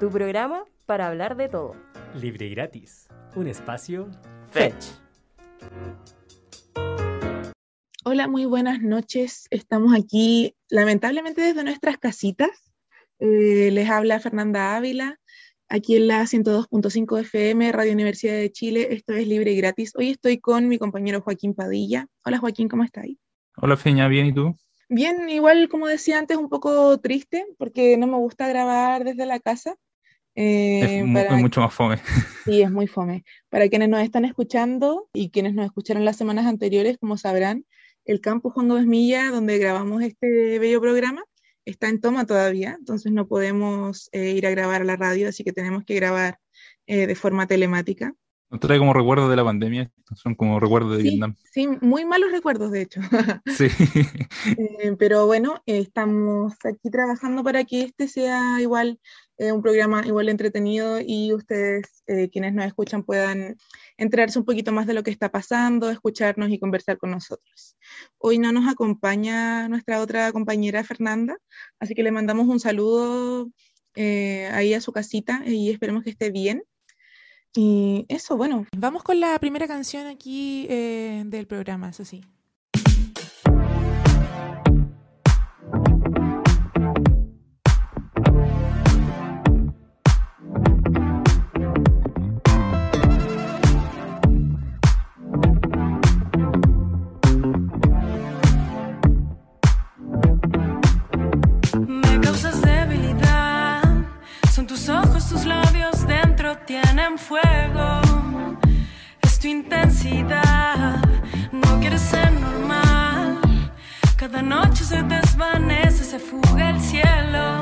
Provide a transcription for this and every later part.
tu programa para hablar de todo. Libre y gratis. Un espacio Fetch. Hola, muy buenas noches. Estamos aquí, lamentablemente, desde nuestras casitas. Eh, les habla Fernanda Ávila, aquí en la 102.5 FM, Radio Universidad de Chile. Esto es libre y gratis. Hoy estoy con mi compañero Joaquín Padilla. Hola, Joaquín, ¿cómo estás? Hola, Feña, ¿bien y tú? Bien, igual como decía antes, un poco triste porque no me gusta grabar desde la casa. Eh, es, mucho más fome. Sí, es muy fome. Para quienes nos están escuchando y quienes nos escucharon las semanas anteriores, como sabrán, el campus Juan Gómez Milla, donde grabamos este bello programa, está en toma todavía, entonces no podemos eh, ir a grabar a la radio, así que tenemos que grabar eh, de forma telemática. ¿No trae como recuerdos de la pandemia? Son como recuerdos de Vietnam. Sí, muy malos recuerdos, de hecho. Sí. Eh, pero bueno, estamos aquí trabajando para que este sea igual un programa igual entretenido y ustedes, quienes nos escuchan, puedan enterarse un poquito más de lo que está pasando, escucharnos y conversar con nosotros. Hoy no nos acompaña nuestra otra compañera Fernanda, así que le mandamos un saludo eh, ahí a su casita y esperemos que esté bien. Y eso, bueno. Vamos con la primera canción aquí eh, del programa, eso sí. Fuego, es tu intensidad, no quieres ser normal. Cada noche se desvanece, se fuga el cielo,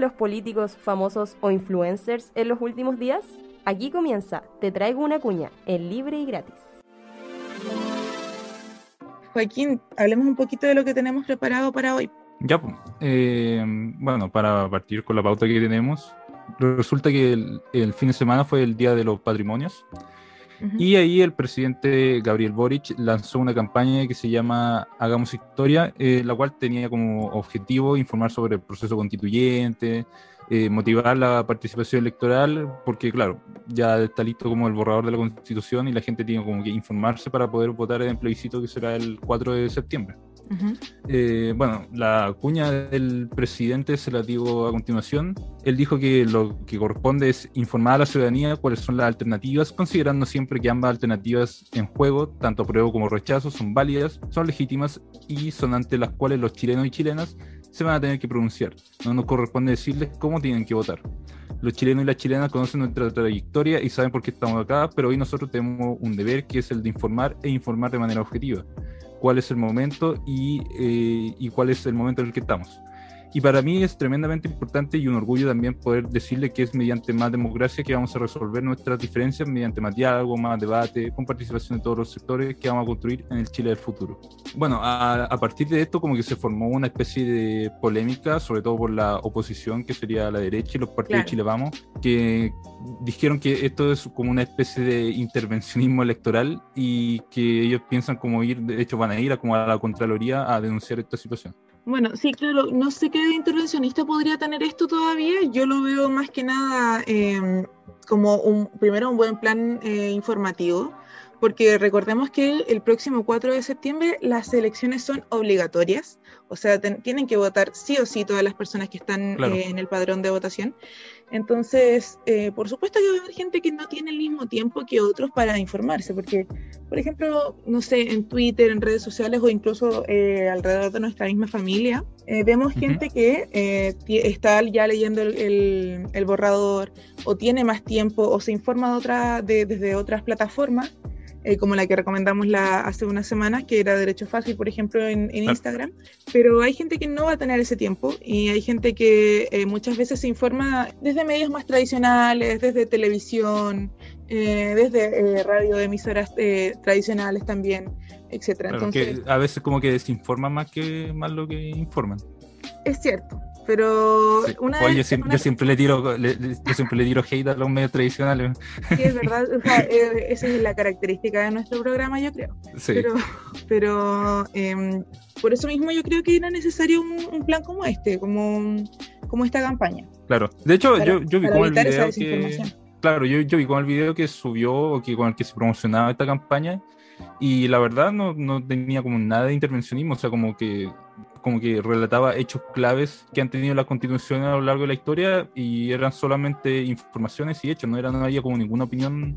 los políticos famosos o influencers en los últimos días? Aquí comienza Te traigo una cuña, en libre y gratis. Joaquín, hablemos un poquito de lo que tenemos preparado para hoy. Ya, eh, bueno, para partir con la pauta que tenemos, resulta que el, fin de semana fue el Día de los Patrimonios y ahí el presidente Gabriel Boric lanzó una campaña que se llama Hagamos Historia, eh, la cual tenía como objetivo informar sobre el proceso constituyente, eh, motivar la participación electoral, porque claro, ya está listo como el borrador de la constitución y la gente tiene como que informarse para poder votar en el plebiscito que será el 4 de septiembre. Eh, bueno, la cuña del presidente se la digo a continuación. Él dijo que lo que corresponde es informar a la ciudadanía cuáles son las alternativas, considerando siempre que ambas alternativas en juego, tanto apruebo como rechazo, son válidas, son legítimas y son ante las cuales los chilenos y chilenas se van a tener que pronunciar. No nos corresponde decirles cómo tienen que votar. Los chilenos y las chilenas conocen nuestra trayectoria y saben por qué estamos acá, pero hoy nosotros tenemos un deber que es el de informar e informar de manera objetiva cuál es el momento y, eh, y cuál es el momento en el que estamos. Y para mí es tremendamente importante y un orgullo también poder decirle que es mediante más democracia que vamos a resolver nuestras diferencias, mediante más diálogo, más debate, con participación de todos los sectores que vamos a construir en el Chile del futuro. Bueno, a, a partir de esto como que se formó una especie de polémica, sobre todo por la oposición, que sería la derecha y los partidos Claro. de Chile Vamos, que dijeron que esto es como una especie de intervencionismo electoral y que ellos piensan como ir, de hecho van a ir a, como a la Contraloría a denunciar esta situación. Bueno, sí, claro, no sé qué de intervencionista podría tener esto todavía. Yo lo veo más que nada eh, como un, primero un buen plan eh, informativo, porque recordemos que el, el próximo 4 de septiembre las elecciones son obligatorias, o sea, ten- tienen que votar sí o sí todas las personas que están Claro. eh, en el padrón de votación. Entonces, eh, por supuesto que va a haber gente que no tiene el mismo tiempo que otros para informarse, porque, por ejemplo, no sé, en Twitter, en redes sociales o incluso eh, alrededor de nuestra misma familia, eh, vemos gente que eh, está ya leyendo el, el- el borrador o tiene más tiempo o se informa de otra, de- desde otras plataformas. Eh, como la que recomendamos la, hace unas semanas, que era Derecho Fácil, por ejemplo, en. Instagram. Pero hay gente que no va a tener ese tiempo y hay gente que eh, muchas veces se informa desde medios más tradicionales, desde televisión, eh, desde eh, radio, emisoras eh, tradicionales también, etcétera. Claro, Entonces, a veces como que desinforman más que más lo que informan. es cierto. Pero una Oye, yo, vez- siempre, una- yo siempre le tiro, le- yo siempre le tiro hate a los medios tradicionales. sí, es verdad, o sea, eh, esa es la característica de nuestro programa, yo creo. Sí, Pero, pero em, por eso mismo yo creo que era necesario un, un plan como este, como, como esta campaña. claro. De hecho, para- yo, yo vi como el video que, claro, yo, yo vi como el video que subió o que con el que se promocionaba esta campaña y la verdad no, no tenía como nada de intervencionismo, o sea, como que como que relataba hechos claves que han tenido las constituciones a lo largo de la historia y eran solamente informaciones y hechos, no, era, no había como ninguna opinión.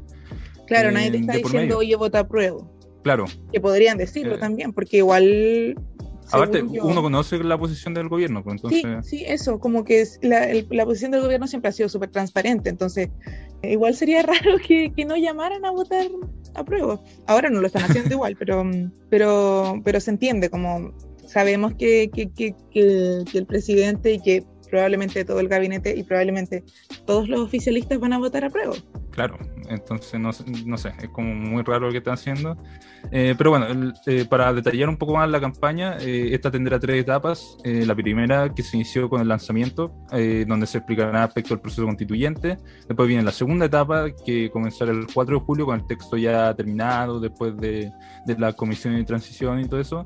Claro, eh, nadie te está diciendo, oye, vota a prueba. Claro, Que podrían decirlo Eh, también, porque igual. aparte yo- uno conoce la posición del gobierno, pues Sí, entonces... sí, eso, como que es la, el- la posición del gobierno siempre ha sido súper transparente, entonces eh, igual sería raro que, que no llamaran a votar a prueba. Ahora no lo están haciendo igual, pero, pero, pero se entiende, como sabemos que, que, que, que- el presidente y que probablemente todo el gabinete y probablemente todos los oficialistas van a votar a prueba. Claro, entonces no, no sé, es como muy raro lo que están haciendo. Eh, pero bueno, el- eh, para detallar un poco más la campaña, eh, esta tendrá tres etapas. Eh, la primera que se inició con el lanzamiento, eh, donde se explicará aspectos del proceso constituyente. Después viene la segunda etapa, que comenzará el 4 de julio con el texto ya terminado, después de, de la comisión de transición y todo eso.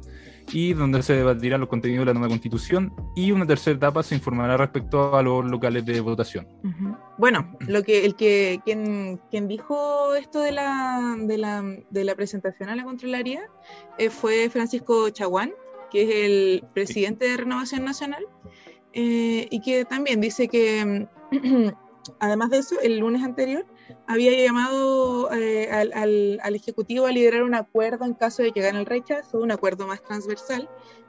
Y donde se debatirán los contenidos de la nueva constitución. Y una tercera etapa se informará respecto a los locales de votación. Ujú. Bueno, lo que el que quien, quien dijo esto de la, de la, de la presentación a la Contraloría eh, fue Francisco Chaguán, que es el presidente de Renovación Nacional, eh, y que también dice que, además de eso, el lunes anterior había llamado eh, al, al- al Ejecutivo a liderar un acuerdo en caso de que gane el rechazo, un acuerdo más transversal,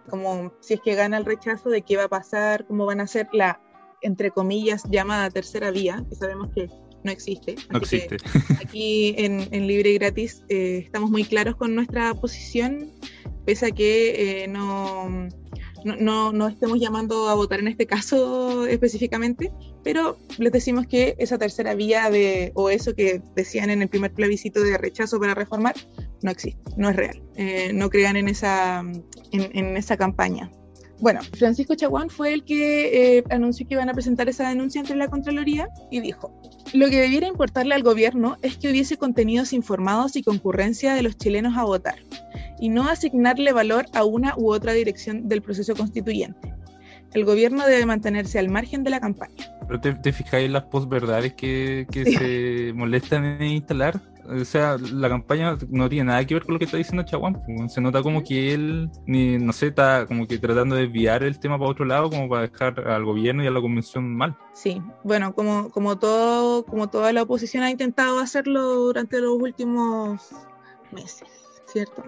como si es que gana el rechazo, de qué va a pasar, cómo van a ser la entre comillas, llamada tercera vía, que sabemos que no existe. No existe. aquí en, en Libre y Gratis eh, estamos muy claros con nuestra posición, pese a que eh, no, no, no, estemos llamando a votar en este caso específicamente, pero les decimos que esa tercera vía de, o eso que decían en el primer plebiscito de rechazo para reformar, no existe, no es real. Eh, no crean en esa, en esa campaña. Bueno, Francisco Chaguán fue el que eh, anunció que iban a presentar esa denuncia ante la Contraloría y dijo, lo que debiera importarle al gobierno es que hubiese contenidos informados y concurrencia de los chilenos a votar, y no asignarle valor a una u otra dirección del proceso constituyente. El gobierno debe mantenerse al margen de la campaña. Pero te, te fijáis en las posverdades que, que se molestan en instalar. O sea, la campaña no tiene nada que ver con lo que está diciendo Chaguán. Se nota como que él, ni, no sé, está como que tratando de desviar el tema para otro lado, como para dejar al gobierno y a la convención mal. Sí, bueno, como, como, todo, como toda la oposición ha intentado hacerlo durante los últimos meses, ¿cierto?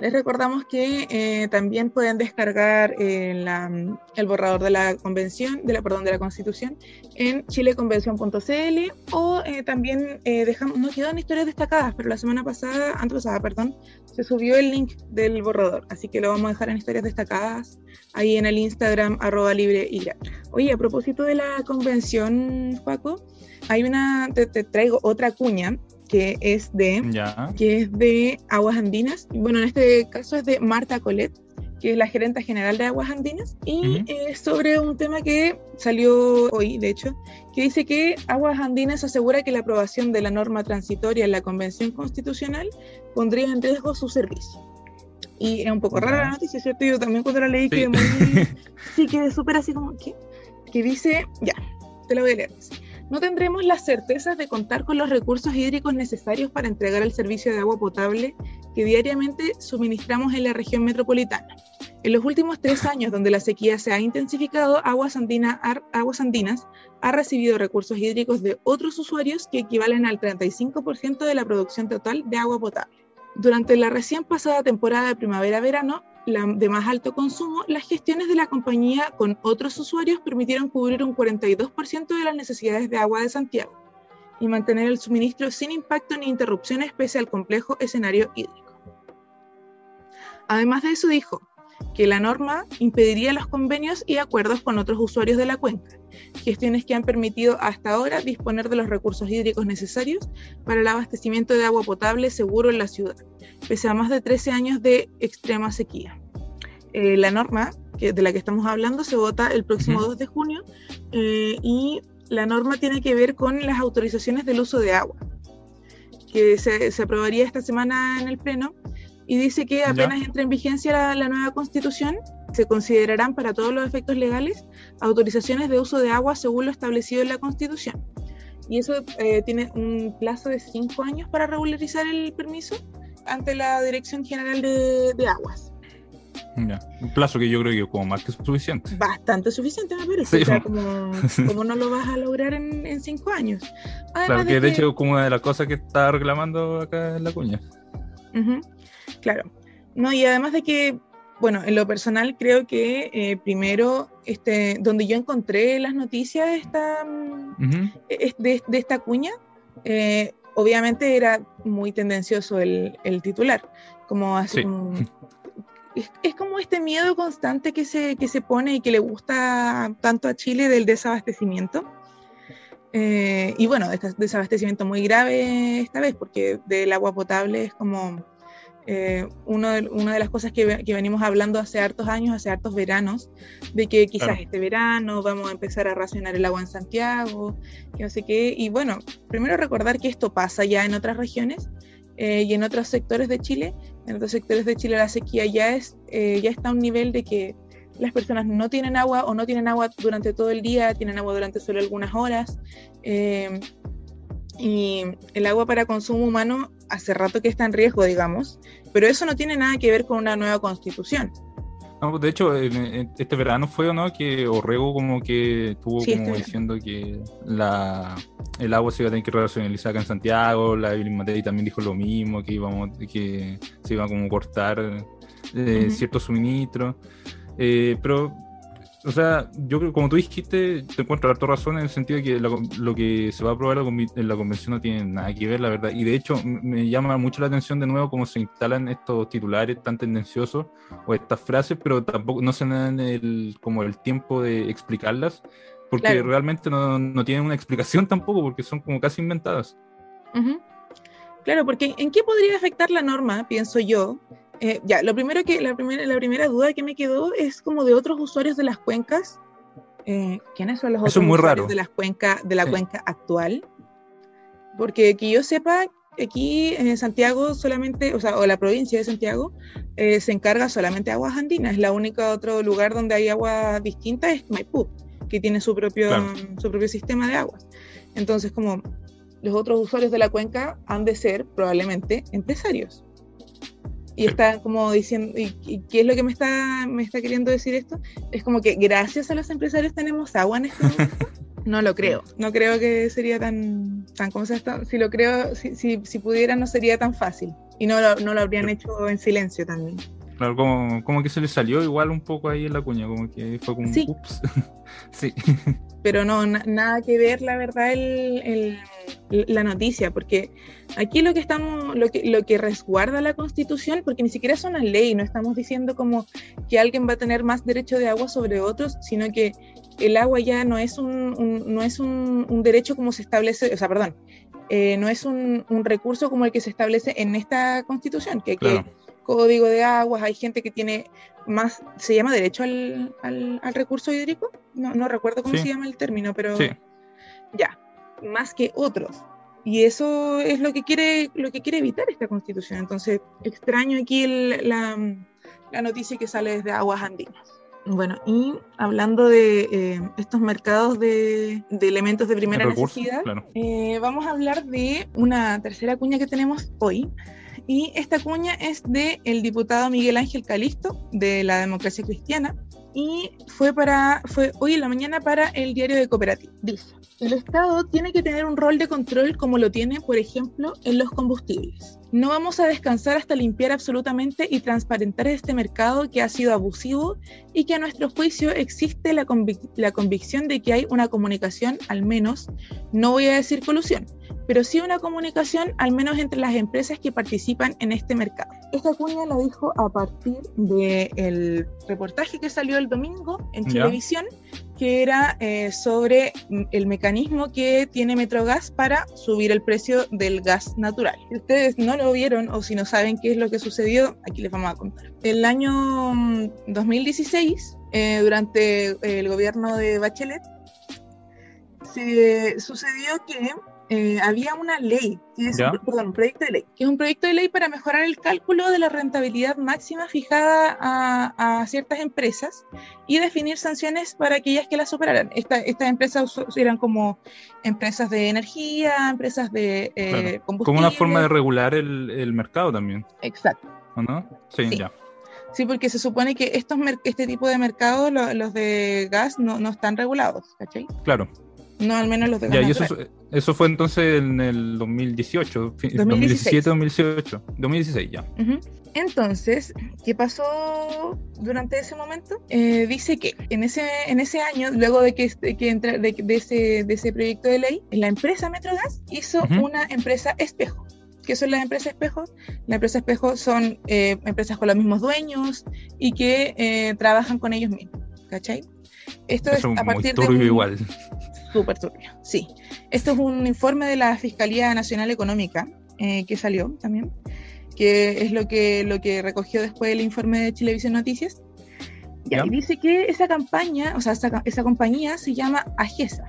Les recordamos que eh, también pueden descargar eh, la- el borrador de la convención, de la, perdón, de la constitución en chileconvención.cl o eh, también eh, dejamos, no quedan historias destacadas, pero la semana pasada, perdón, se subió el link del borrador, así que lo vamos a dejar en historias destacadas ahí en el Instagram arroba libre y ya. Oye, a propósito de la convención, Paco, hay una, te traigo otra cuña que es de Ya. que es de Aguas Andinas. Bueno, en este caso es de Marta Colet, que es la gerenta general de Aguas Andinas, y Ujú. es sobre un tema que salió hoy, de hecho, que dice que Aguas Andinas asegura que la aprobación de la norma transitoria en la Convención Constitucional pondría en riesgo su servicio. Y es un poco rara la noticia, ¿cierto? Yo también cuando la leí Sí. quedé muy... sí, quedé súper así como, ¿qué? Que dice, ya, te la voy a leer. No tendremos las certezas de contar con los recursos hídricos necesarios para entregar el servicio de agua potable que diariamente suministramos en la región metropolitana. En los últimos tres años, donde la sequía se ha intensificado, Aguas, Andina- Ar- Andinas ha recibido recursos hídricos de otros usuarios que equivalen al 35% de la producción total de agua potable. Durante la recién pasada temporada de primavera-verano, de más alto consumo, las gestiones de la compañía con otros usuarios permitieron cubrir un 42% de las necesidades de agua de Santiago y mantener el suministro sin impacto ni interrupciones pese al complejo escenario hídrico. Además de eso dijo que la norma impediría los convenios y acuerdos con otros usuarios de la cuenca, gestiones que han permitido hasta ahora disponer de los recursos hídricos necesarios para el abastecimiento de agua potable seguro en la ciudad, pese a más de 13 años de extrema sequía. Eh, la norma que, de la que estamos hablando se vota el próximo Ujú. 2 de junio eh, y la norma tiene que ver con las autorizaciones del uso de agua, que se, se aprobaría esta semana en el Pleno y dice que apenas entre en vigencia la, la nueva constitución, se considerarán para todos los efectos legales autorizaciones de uso de agua según lo establecido en la constitución. Y eso eh, tiene un plazo de cinco años para regularizar el permiso ante la Dirección General de, de Aguas. Ya. Un plazo que yo creo que es como más que suficiente. Bastante suficiente, me parece. Sí. O sea, como, como no lo vas a lograr en, en cinco años. Además Claro, de que de hecho es como una de las cosas que está reclamando acá en la cuña. Ujú, Claro. No, y además de que, bueno, en lo personal creo que eh, primero, este, donde yo encontré las noticias de esta, mm, de, de esta cuña, eh, obviamente era muy tendencioso el, el titular, como así Sí. como- es, es como este miedo constante que se, que se pone y que le gusta tanto a Chile del desabastecimiento. Eh, y bueno, este desabastecimiento muy grave esta vez, porque del agua potable es como eh, uno de- una de las cosas que, que venimos hablando hace hartos años, hace hartos veranos, de que quizás Claro. este verano vamos a empezar a racionar el agua en Santiago, que no sé qué. Y bueno, primero recordar que esto pasa ya en otras regiones eh, y en otros sectores de Chile. En otros sectores de Chile la sequía ya, es, eh, ya está a un nivel de que las personas no tienen agua o no tienen agua durante todo el día, tienen agua durante solo algunas horas. eh, y el agua para consumo humano hace rato que está en riesgo, digamos, pero eso no tiene nada que ver con una nueva constitución. No, de hecho, este verano fue, ¿o ¿no? Que Orrego como que estuvo Sí, como diciendo que la, el agua se iba a tener que racionalizar acá en Santiago, la Evelyn Matei también dijo lo mismo, que íbamos, que se iba a como cortar eh, ciertos suministros. Eh, pero, o sea, yo creo, como tú dijiste, te encuentro harto razón en el sentido de que la- lo que se va a aprobar en la convención no tiene nada que ver, la verdad. Y de hecho, me llama mucho la atención de nuevo cómo se instalan estos titulares tan tendenciosos o estas frases, pero tampoco no se dan el, como el tiempo de explicarlas, porque Claro. realmente no, no tienen una explicación tampoco, porque son como casi inventadas. Claro, porque ¿en qué podría afectar la norma? Pienso yo. Eh, ya, lo primero que, la primera, la primera duda que me quedó es como de otros usuarios de las cuencas. Eh, ¿Quiénes son los Eso otros es muy usuarios raro. de las cuencas de la Sí. cuenca actual? Porque que yo sepa, aquí en Santiago solamente, o sea, o la provincia de Santiago, eh, se encarga solamente de aguas andinas. La única otro lugar donde hay agua distinta es Maipú. que tiene su propio, Claro. su propio sistema de aguas. Entonces, como los otros usuarios de la cuenca han de ser probablemente empresarios. Y Sí. está como diciendo, y, y qué es lo que me está, me está queriendo decir esto? Es como que gracias a los empresarios tenemos agua en este momento. No lo creo, no creo que sería tan, tan como se está, si lo creo, si, si, si pudiera no sería tan fácil. Y no lo, no lo habrían hecho en silencio también. Claro, como, como que se le salió igual un poco ahí en la cuña, como que fue como un Sí. ups. sí, pero no, na- nada que ver, la verdad, el, el- la noticia, porque aquí lo que estamos, lo que, lo que resguarda la constitución, porque ni siquiera es una ley, no estamos diciendo como que alguien va a tener más derecho de agua sobre otros, sino que el agua ya no es un, un- no es un, un derecho como se establece, o sea, perdón, eh, no es un, un recurso como el que se establece en esta constitución, que, que claro. código de aguas, hay gente que tiene más, ¿se llama derecho al, al- al recurso hídrico? No, no recuerdo cómo Sí. se llama el término, pero Sí. ya, más que otros. Y eso es lo que quiere, lo que quiere evitar esta constitución. Entonces, extraño aquí el- la, la noticia que sale desde Aguas Andinas. Bueno, y hablando de eh, estos mercados de, de elementos de primera recursos, necesidad, claro. eh, vamos a hablar de una tercera cuña que tenemos hoy. Y esta cuña es de el diputado Miguel Ángel Calisto, de la Democracia Cristiana, y fue, para, fue hoy en la mañana para el diario de Cooperativa. Dice, el Estado tiene que tener un rol de control como lo tiene, por ejemplo, en los combustibles. No vamos a descansar hasta limpiar absolutamente y transparentar este mercado que ha sido abusivo y que a nuestro juicio existe la, convic- la convicción de que hay una comunicación, al menos, no voy a decir colusión, pero sí una comunicación al menos entre las empresas que participan en este mercado. Esta cuña la dijo a partir del reportaje que salió el domingo en televisión, que era eh, sobre mm, el mecanismo que tiene Metrogas para subir el precio del gas natural. Si ustedes no lo vieron o si no saben qué es lo que sucedió, aquí les vamos a contar. El año mm, 2016, eh, durante el gobierno de Bachelet, se sucedió que eh, había una ley, que es perdón, un proyecto de ley, que es un proyecto de ley para mejorar el cálculo de la rentabilidad máxima fijada a, a ciertas empresas y definir sanciones para aquellas que la superaran. Esta- estas empresas eran como empresas de energía, empresas de eh, Claro. combustible. Como una forma de regular el, el mercado también, Exacto. ¿o no? Sí, Sí. ya. Sí, porque se supone que estos este tipo de mercados, lo- los de gas, no, no están regulados, ¿cachai? Claro. No al menos los de Ya, y eso, eso fue entonces en el 2018, fi- 2016. 2017, 2018, 2016 ya. Entonces, ¿qué pasó durante ese momento? Eh, dice que en ese, en ese año, luego de que, este- que entra- de, de ese, de ese proyecto de ley, la empresa Metrogas hizo una empresa espejo. ¿Qué son las empresas espejo? Las empresas espejo son eh, empresas con los mismos dueños y que eh, trabajan con ellos mismos. ¿Cachai? Esto Eso es a muy partir de turbio un- igual. Súper turbio, sí. Esto es un informe de la Fiscalía Nacional Económica eh, que salió también, que es lo que, lo que recogió después el informe de Chilevisión Noticias. Y dice que esa campaña, o sea, esa compañía se llama AGESA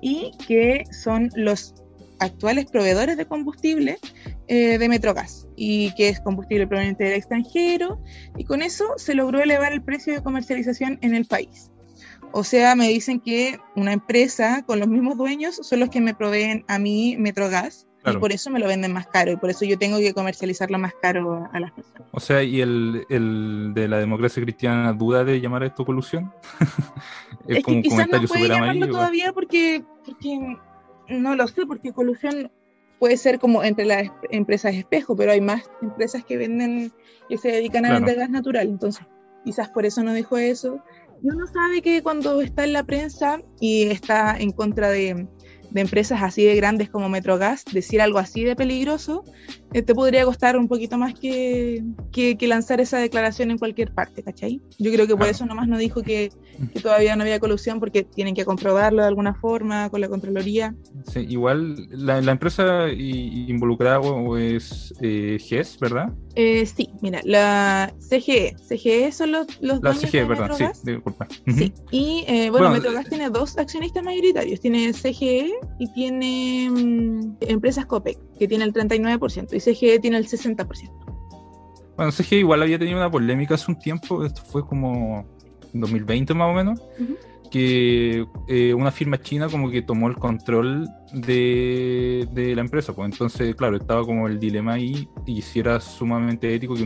y que son los actuales proveedores de combustible eh, de Metrogas y que es combustible proveniente del extranjero y con eso se logró elevar el precio de comercialización en el país. O sea, me dicen que una empresa con los mismos dueños son los que me proveen a mí Metrogas y Claro. por eso me lo venden más caro y por eso yo tengo que comercializarlo más caro a, a las personas. O sea, ¿y el, el de la democracia cristiana duda de llamar a esto colusión? es, Es como que quizás no puede llamarlo amarillo. todavía porque, porque no lo sé, porque colusión puede ser como entre las es- empresas espejo, pero hay más empresas que venden, que se dedican a Claro. vender gas natural, entonces quizás por eso no dijo eso. Y uno sabe que cuando está en la prensa y está en contra de, de empresas así de grandes como Metrogas, decir algo así de peligroso, te podría costar un poquito más que, que, que lanzar esa declaración en cualquier parte, ¿cachai? Yo creo que por eso nomás no dijo que, que todavía no había colusión porque tienen que comprobarlo de alguna forma con la Contraloría. Sí, igual la, la empresa involucrada es eh, GES, ¿verdad? Eh, sí, mira, la CGE, CGE son los, los La CGE, de ¿verdad? Sí, disculpa. Sí, y eh, bueno, Bueno, Metrogas tiene dos accionistas mayoritarios, tiene CGE y tiene mm, Empresas Copec, que tiene el 39%, y CGE tiene el 60%. Bueno, CGE igual había tenido una polémica hace un tiempo, esto fue como en 2020 más o menos, que eh, una firma china como que tomó el control de, de la empresa. Pues entonces, claro, estaba como el dilema ahí y si era sumamente ético que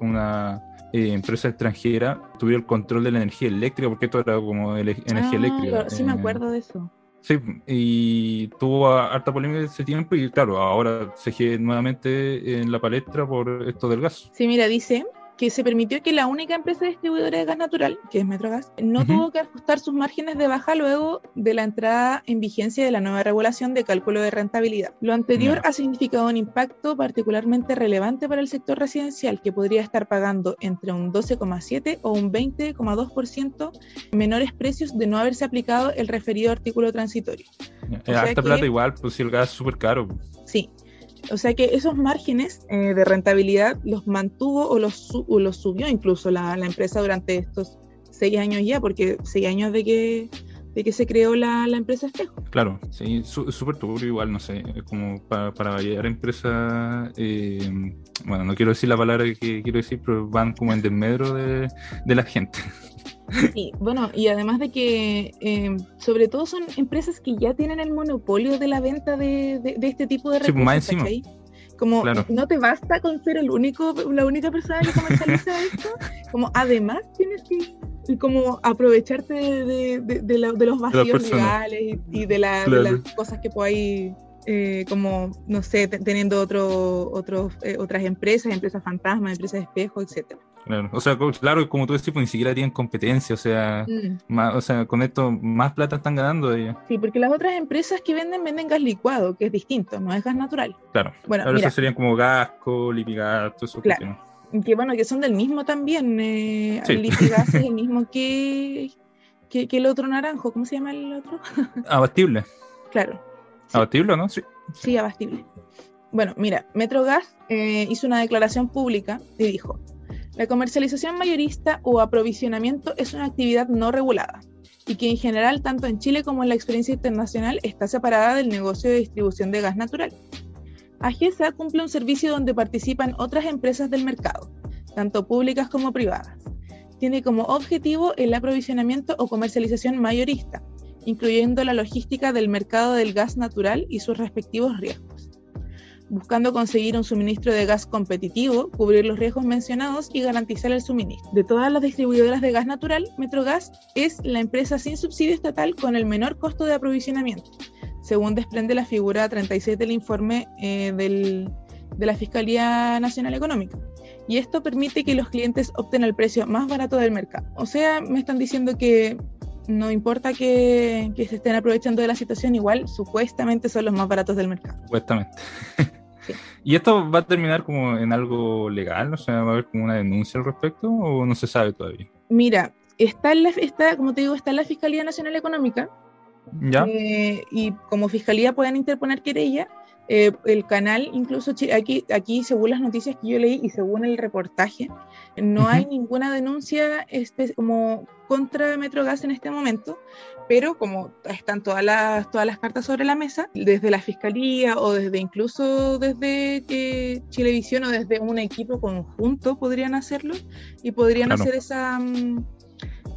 una, eh, empresa extranjera tuviera el control de la energía eléctrica, porque esto era como ele- energía Ah, eléctrica. Sí, me eh, acuerdo de eso. Sí, y tuvo harta polémica ese tiempo y claro, ahora se nuevamente en la palestra por esto del gas. Sí, mira, dice que se permitió que la única empresa distribuidora de gas natural, que es Metrogas, no Ujú. tuvo que ajustar sus márgenes de baja luego de la entrada en vigencia de la nueva regulación de cálculo de rentabilidad. Lo anterior Ya. ha significado un impacto particularmente relevante para el sector residencial, que podría estar pagando entre un 12,7 o un 20,2% menores precios de no haberse aplicado el referido artículo transitorio. Eh, sea harta que- plata igual, pues si el gas es súper caro. Sí. O sea que esos márgenes eh, de rentabilidad los mantuvo o los, su- o los subió incluso la, empresa durante estos seis años ya, porque seis años de que, de que se creó la, la empresa Espejo. Claro, sí, su- súper turbio igual, no sé, como para, para variar empresas, eh, bueno, no quiero decir la palabra que quiero decir, pero van como en desmedro de, de la gente. Sí, bueno, y además de que eh, sobre todo son empresas que ya tienen el monopolio de la venta de, de- de este tipo de Sí, recursos. más encima. ¿cachai? Como Claro. no te basta con ser el único, la única persona que comercializa esto, como además tienes que como aprovecharte de, de- de- de la- de los vacíos legales y, y de, la- de Claro. las cosas que podáis, eh, como, no sé, te- teniendo otro, otros, eh, otras empresas, empresas fantasmas, empresas espejo, etcétera. Claro, o sea, claro, como tú decís, pues ni siquiera tienen competencia, o sea, Mm. más, o sea, con esto más plata están ganando ellos. Sí, porque las otras empresas que venden, venden gas licuado, que es distinto, no es gas natural. Claro, Bueno, mira, eso serían como Gasco, Lipigas, todo eso. Claro. que bueno, que son del mismo también. Eh, Sí. Lipigas es el mismo que, que, que el otro naranjo, ¿cómo se llama el otro? Abastible, Claro, Sí. abastible, ¿no? Sí. sí, abastible. Bueno, mira, Metrogas eh, hizo una declaración pública y dijo, la comercialización mayorista o aprovisionamiento es una actividad no regulada y que en general, tanto en Chile como en la experiencia internacional, está separada del negocio de distribución de gas natural. AGESA cumple un servicio donde participan otras empresas del mercado, tanto públicas como privadas. Tiene como objetivo el aprovisionamiento o comercialización mayorista, incluyendo la logística del mercado del gas natural y sus respectivos riesgos, buscando conseguir un suministro de gas competitivo, cubrir los riesgos mencionados y garantizar el suministro. De todas las distribuidoras de gas natural, Metrogas es la empresa sin subsidio estatal con el menor costo de aprovisionamiento, según desprende la figura 36 del informe eh, del- de la Fiscalía Nacional Económica. Y esto permite que los clientes opten el precio más barato del mercado. O sea, me están diciendo que no importa que, que se estén aprovechando de la situación, igual supuestamente son los más baratos del mercado. Supuestamente. Sí. ¿Y esto va a terminar como en algo legal? O sea, ¿va a haber como una denuncia al respecto o no se sabe todavía? Mira, está, en la, está como te digo, está en la Fiscalía Nacional Económica ¿Ya? eh, y como Fiscalía pueden interponer querella. eh, el canal, incluso aquí, aquí, según las noticias que yo leí y según el reportaje, no hay ninguna denuncia como contra Metrogas en este momento, pero como están todas las, todas las cartas sobre la mesa, desde la Fiscalía o desde incluso desde Chilevisión o desde un equipo conjunto podrían hacerlo y podrían Claro. hacer esa, mm,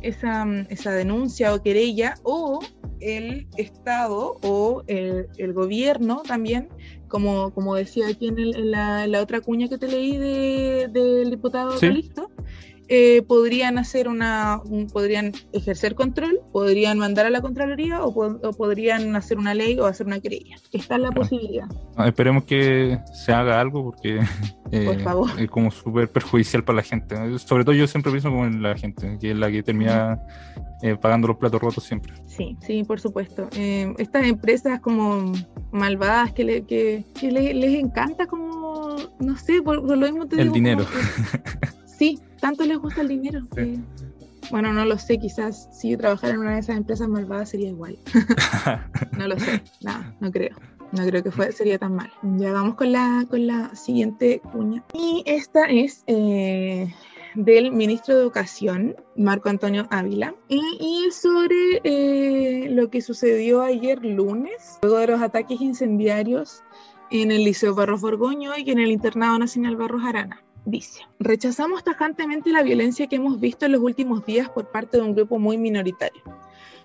esa, mm, esa denuncia o querella o el Estado o el, el gobierno también, como, como decía aquí en, el- en la, en la otra cuña que te leí de- del diputado Sí. Calisto, eh, podrían hacer una, un- podrían ejercer control, podrían mandar a la Contraloría o, po- o podrían hacer una ley o hacer una querella. Está la Claro. posibilidad. Ah, Esperemos que se haga algo porque eh, Por favor. es como súper perjudicial para la gente. Sobre todo yo siempre pienso como en la gente, que es la que termina eh, pagando los platos rotos siempre. Sí, sí, por supuesto. Eh, estas empresas como malvadas que, le- que, que le- les encanta como, no sé, por, por lo mismo te El digo, dinero. que- sí, tanto les gusta el dinero. Sí. Bueno, no lo sé, quizás si yo trabajara en una de esas empresas malvadas sería igual. No lo sé, nada, no creo. No creo que fue, sería tan mal. Ya vamos con la, con la siguiente cuña. Y esta es eh, del ministro de Educación, Marco Antonio Ávila, y, y es sobre eh, lo que sucedió ayer lunes, luego de los ataques incendiarios en el Liceo Barros Borgoño y en el Internado Nacional Barros Arana. Dice, rechazamos tajantemente la violencia que hemos visto en los últimos días por parte de un grupo muy minoritario.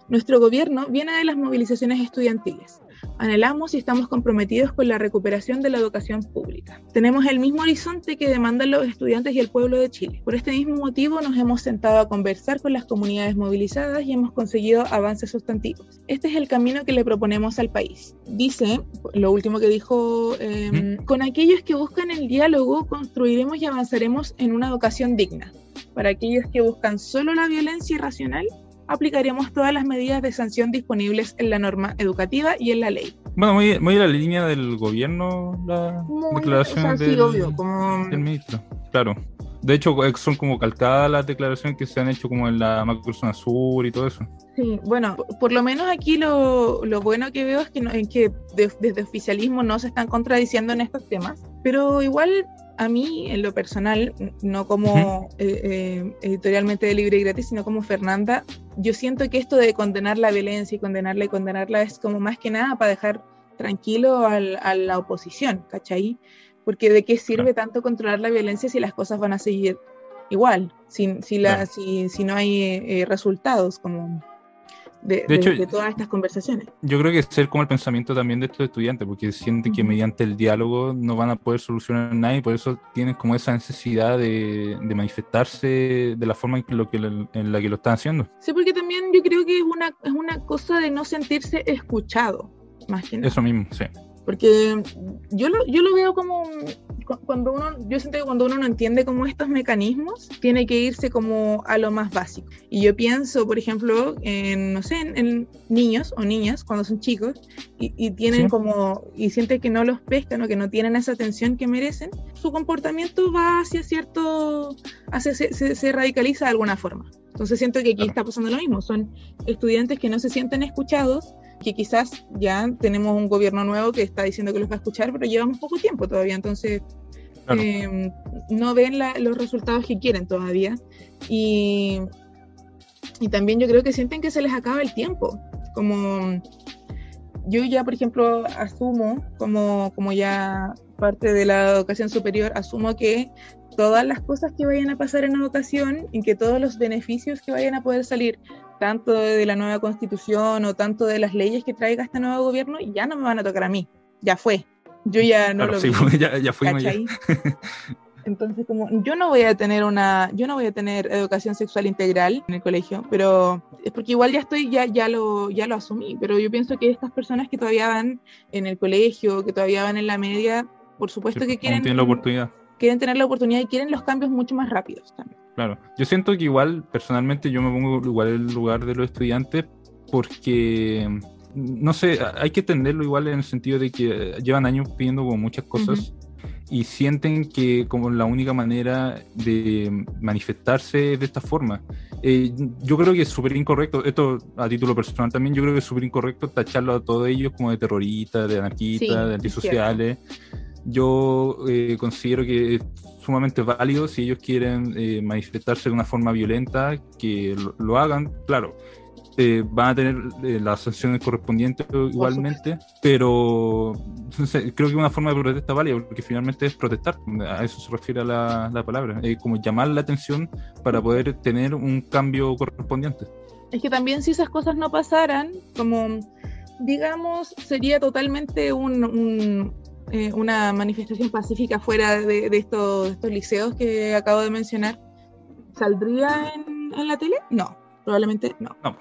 Nuestro gobierno viene de las movilizaciones estudiantiles. Anhelamos y estamos comprometidos con la recuperación de la educación pública. Tenemos el mismo horizonte que demandan los estudiantes y el pueblo de Chile. Por este mismo motivo nos hemos sentado a conversar con las comunidades movilizadas y hemos conseguido avances sustantivos. Este es el camino que le proponemos al país. Dice, lo último que dijo, eh, con aquellos que buscan el diálogo construiremos y avanzaremos en una educación digna. Para aquellos que buscan solo la violencia irracional, aplicaremos todas las medidas de sanción disponibles en la norma educativa y en la ley. Bueno, muy, muy a la línea del gobierno la Muy- declaración o sea, sí, del, obvio, como- del ministro. Claro. De hecho, eh, son como calcadas las declaraciones que se han hecho como en la macrozona sur y todo eso. Sí, bueno, por, por lo menos aquí lo, lo bueno que veo es que, no- en que de- desde oficialismo no se están contradiciendo en estos temas, pero igual a mí, en lo personal, no como eh, eh, editorialmente de Libre y Gratis, sino como Fernanda, yo siento que esto de condenar la violencia y condenarla y condenarla es como más que nada para dejar tranquilo al- a la oposición, ¿cachai? Porque de qué sirve tanto controlar la violencia si las cosas van a seguir igual, si, si, la, Claro. si, si no hay eh, resultados como de, De hecho, de todas estas conversaciones. Yo creo que es ser como el pensamiento también de estos estudiantes, porque sienten que mediante el diálogo no van a poder solucionar nada y por eso tienen como esa necesidad de, de manifestarse de la forma en, que lo que, en la que lo están haciendo. Sí, porque también yo creo que es una, es una cosa de no sentirse escuchado, más que nada. Eso mismo, sí. Porque yo lo, yo lo veo como cu- cuando uno, yo siento que cuando uno no entiende como estos mecanismos, tiene que irse como a lo más básico. Y yo pienso, por ejemplo, en, no sé, en, en niños o niñas cuando son chicos y, y tienen Sí. como, y sienten que no los pescan o que no tienen esa atención que merecen, su comportamiento va hacia cierto, hacia, se, se, se radicaliza de alguna forma. Entonces siento que aquí está pasando lo mismo, son estudiantes que no se sienten escuchados que quizás ya tenemos un gobierno nuevo que está diciendo que los va a escuchar, pero llevamos poco tiempo todavía, entonces Claro. eh, no ven la- los resultados que quieren todavía. Y, y también yo creo que sienten que se les acaba el tiempo. Como yo ya, por ejemplo, asumo, como, como ya parte de la educación superior, asumo que todas las cosas que vayan a pasar en educación y que todos los beneficios que vayan a poder salir, tanto de la nueva constitución o tanto de las leyes que traiga este nuevo gobierno, ya no me van a tocar a mí. Ya fue. Yo ya no Claro, lo sí, vi. ya, ya fuimos. Entonces, como yo no voy a tener una, yo no voy a tener educación sexual integral en el colegio, pero es porque igual ya estoy, ya, ya lo, ya lo asumí, pero yo pienso que estas personas que todavía van en el colegio, que todavía van en la media, por supuesto Sí, que aún quieren, la oportunidad. quieren tener la oportunidad y quieren los cambios mucho más rápidos también. Claro, yo siento que igual, personalmente, yo me pongo igual en el lugar de los estudiantes porque, no sé, hay que entenderlo igual en el sentido de que llevan años pidiendo como muchas cosas y sienten que como la única manera de manifestarse es de esta forma. Eh, yo creo que es súper incorrecto, esto a título personal también, yo creo que es súper incorrecto tacharlo a todos ellos como de terroristas, de anarquistas, Sí, de es antisociales. Yo eh, considero que es sumamente válido si ellos quieren eh, manifestarse de una forma violenta, que lo, lo hagan, claro. eh, van a tener eh, las sanciones correspondientes igualmente, pero creo que una forma de protesta válida, porque finalmente es protestar, a eso se refiere la, la palabra, como llamar la atención para poder tener un cambio correspondiente. Es que también si esas cosas no pasaran, como digamos, sería totalmente un, un, eh, una manifestación pacífica fuera de, de estos, de estos liceos que acabo de mencionar, ¿saldría en, en la tele? No, probablemente no. No.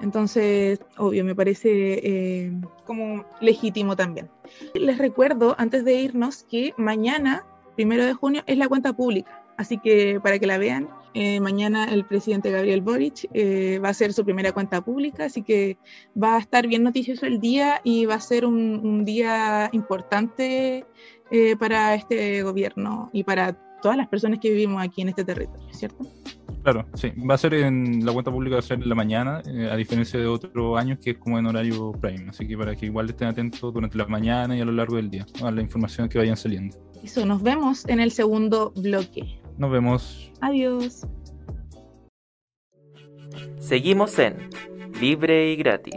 Entonces, obvio, me parece eh, como legítimo también. Les recuerdo, antes de irnos, que mañana, primero de junio, es la cuenta pública. Así que para que la vean, eh, mañana el presidente Gabriel Boric eh, va a hacer su primera cuenta pública, así que va a estar bien noticioso el día y va a ser un, un día importante eh, para este gobierno y para todas las personas que vivimos aquí en este territorio, ¿cierto? Claro, sí, va a ser en la cuenta pública, va a ser en la mañana, eh, a diferencia de otros años que es como en horario prime, así que para que igual estén atentos durante la mañana y a lo largo del día a la información que vayan saliendo. Eso, nos vemos en el segundo bloque. Nos vemos. Adiós. Seguimos en Libre y Gratis.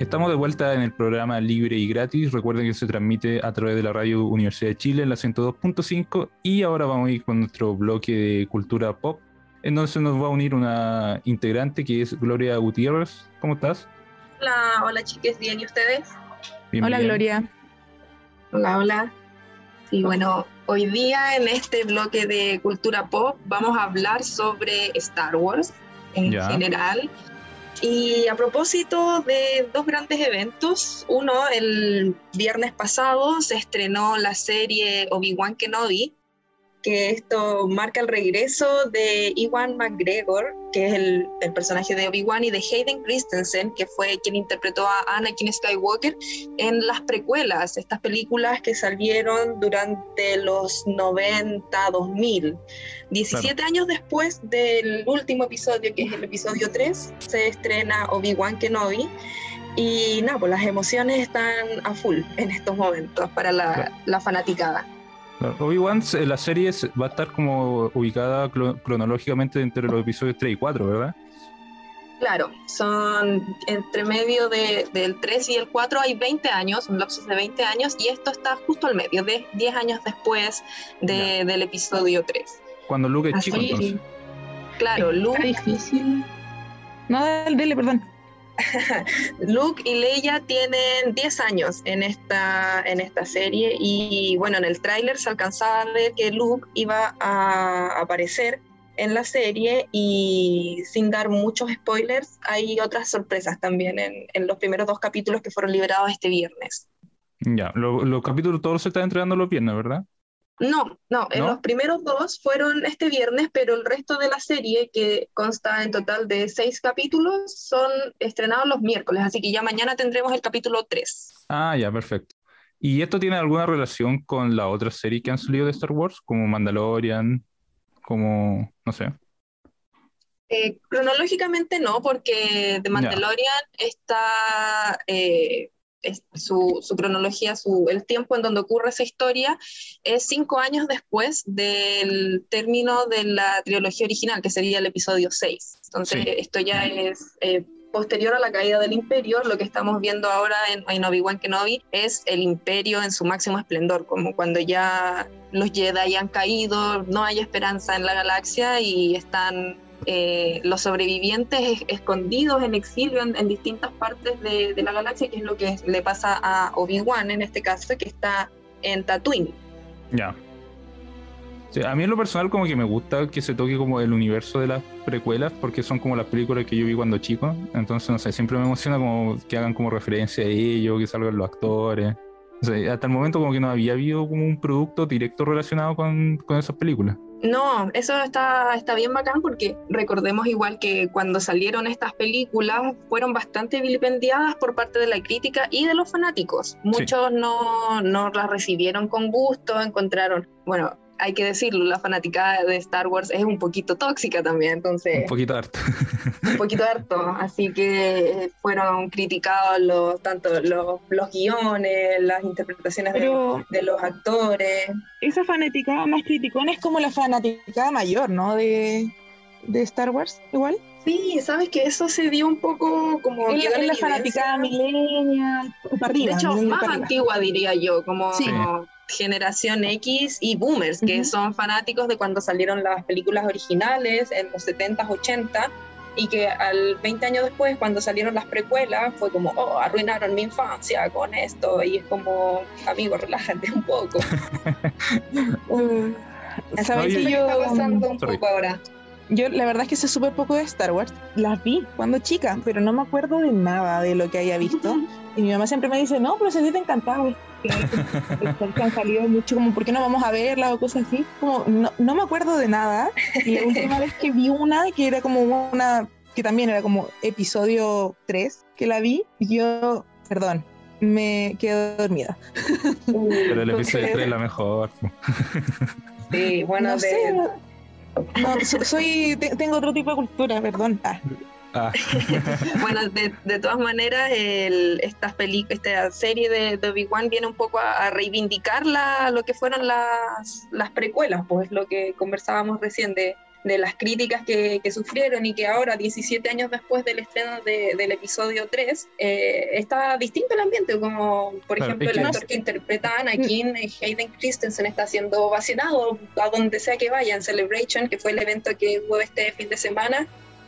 Estamos de vuelta en el programa libre y gratis. Recuerden que se transmite a través de la radio Universidad de Chile en la 102.5 y ahora vamos a ir con nuestro bloque de cultura pop, en donde se nos va a unir una integrante que es Gloria Gutiérrez. ¿Cómo estás? Hola, hola chiques, ¿bien y ustedes? Bien, Hola bien. Gloria. Hola, hola. Y bueno, hoy día en este bloque de cultura pop vamos a hablar sobre Star Wars en Ya. general. Y a propósito de dos grandes eventos, uno, el viernes pasado se estrenó la serie Obi-Wan Kenobi, que esto marca el regreso de Iwan McGregor, que es el, el personaje de Obi-Wan, y de Hayden Christensen, que fue quien interpretó a Anakin Skywalker en las precuelas, estas películas que salieron durante los 90, 2000. 17 años después del último episodio, que es el episodio 3, se estrena Obi-Wan Kenobi. Y nada, pues las emociones están a full en estos momentos para la, Claro. la fanaticada. Obi-Wan, la serie se- va a estar como ubicada cronológicamente entre los episodios 3 y 4, ¿verdad? Claro, son entre medio de- del 3 y el 4 hay 20 años, un lapso de 20 años, y esto está justo al medio, de 10 años después de- del episodio 3. Cuando Luke es Así, chico, entonces. Claro, Está Luke, difícil. No, dale, dale, perdón. Luke y Leia tienen 10 años en esta, en esta serie y bueno, en el tráiler se alcanzaba a ver que Luke iba a aparecer en la serie y sin dar muchos spoilers, hay otras sorpresas también en, los primeros dos capítulos que fueron liberados este viernes. Ya, lo- los capítulos todos se están entregando los viernes, ¿verdad? No, no, en ¿No? los primeros dos fueron este viernes, pero el resto de la serie, que consta en total de seis capítulos, son estrenados los miércoles, así que ya mañana tendremos el capítulo 3. Ah, ya, perfecto. ¿Y esto tiene alguna relación con la otra serie que han salido de Star Wars? Como Mandalorian, como, no sé. Eh, cronológicamente no, porque The Mandalorian está, eh, es- su, su cronología, su, el tiempo en donde ocurre esa historia es cinco años después del término de la trilogía original, que sería el episodio 6. Entonces, Sí. esto ya es eh, posterior a la caída del imperio. Lo que estamos viendo ahora en, en Obi-Wan Kenobi es el imperio en su máximo esplendor, como cuando ya los Jedi han caído, no hay esperanza en la galaxia y están eh, los sobrevivientes es- escondidos en exilio en, distintas partes de, la galaxia, que es lo que le pasa a Obi-Wan en este caso, que está en Tatooine. Ya. A mí en lo personal como que me gusta que se toque como el universo de las precuelas porque son como las películas que yo vi cuando chico. Entonces, no sé, siempre me emociona como que hagan como referencia a ello, que salgan los actores. Hasta el momento como que no había habido como un producto directo relacionado con, con esas películas. No, eso está, está bien bacán porque recordemos igual que cuando salieron estas películas fueron bastante vilipendiadas por parte de la crítica y de los fanáticos. Muchos no, no las recibieron con gusto, encontraron, bueno, hay que decirlo, la fanaticada de Star Wars es un poquito tóxica también, entonces Un poquito harto. un poquito harto, así que fueron criticados los, tanto los, los guiones, las interpretaciones de, Pero de los actores. esa fanaticada más criticona es como la fanaticada mayor, ¿no? De, de Star Wars, igual. Sí, sabes que eso se dio un poco como Es quedó la, en la fanaticada millennial, de hecho, más arriba. antigua diría yo, como Sí. Generación X y boomers, que Ujú. son fanáticos de cuando salieron las películas originales en los 70s, 80 y que al 20 años después, cuando salieron las precuelas, fue como, oh, arruinaron mi infancia con esto, y es como, amigo, relájate un poco. Mm, ¿Sabes Oye, que ¿Qué yo, está pasando un Sorry. poco ahora? Yo, la verdad es que sé súper poco de Star Wars. Las vi cuando chica, pero no me acuerdo de nada de lo que haya visto. Y mi mamá siempre me dice, no, pero si a ti te encantaba. güey, Que, que han salido mucho, como, ¿por qué no vamos a verla o cosas así? Como, no, no me acuerdo de nada. Y la última vez que vi una, que era como una, que también era como episodio 3, que la vi, yo, perdón, me quedo dormida. Pero el episodio Entonces, 3 es la mejor. Sí, bueno, no de, sé. No, soy, te- tengo otro tipo de cultura, perdón. Ah, Ah, Bueno, de, de todas maneras, el, estas peli- esta serie de, de Obi-Wan viene un poco a, a reivindicar la- lo que fueron las, las precuelas, pues lo que conversábamos recién de, de las críticas que, que, sufrieron y que ahora, 17 años después del estreno de, del episodio 3, eh, está distinto el ambiente, como por Claro, ejemplo el que- actor que interpreta a Anakin, eh, Hayden Christensen, está siendo ovacionado a donde sea que vaya en Celebration, que fue el evento que hubo este fin de semana.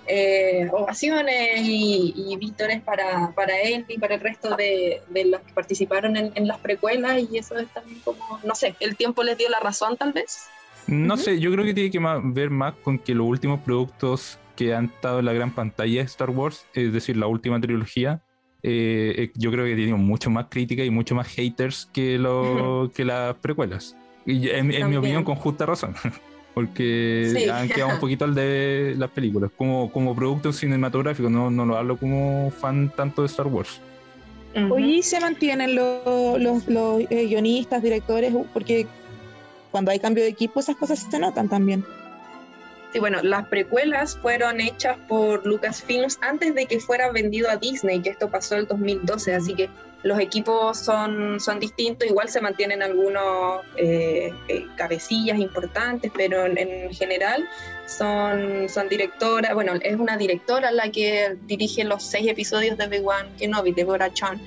eh, ovaciones y, y vítores para, para él y para el resto de, de los que participaron en, en las precuelas y eso es también como, no sé, el tiempo les dio la razón tal vez. No sé, yo creo que tiene que ver más con que los últimos productos que han estado en la gran pantalla de Star Wars, es decir, la última trilogía, eh, eh, yo creo que tienen mucho más crítica y mucho más haters que, lo, que las precuelas. Y en, en mi opinión, con justa razón. Porque Sí. han quedado un poquito al de las películas. Como, como producto cinematográfico, no, no lo hablo como fan tanto de Star Wars. Ujú. Oye, ¿y se mantienen los, los, los, eh, guionistas, directores? Porque cuando hay cambio de equipo esas cosas se notan también. Sí, bueno, las precuelas fueron hechas por Lucasfilms antes de que fuera vendido a Disney, que esto pasó el 2012, así que los equipos son, son distintos, igual se mantienen algunos eh, eh, cabecillas importantes, pero en, en general son, son directoras, bueno, es una directora la que dirige los seis episodios de Obi-Wan Kenobi, Deborah Chan.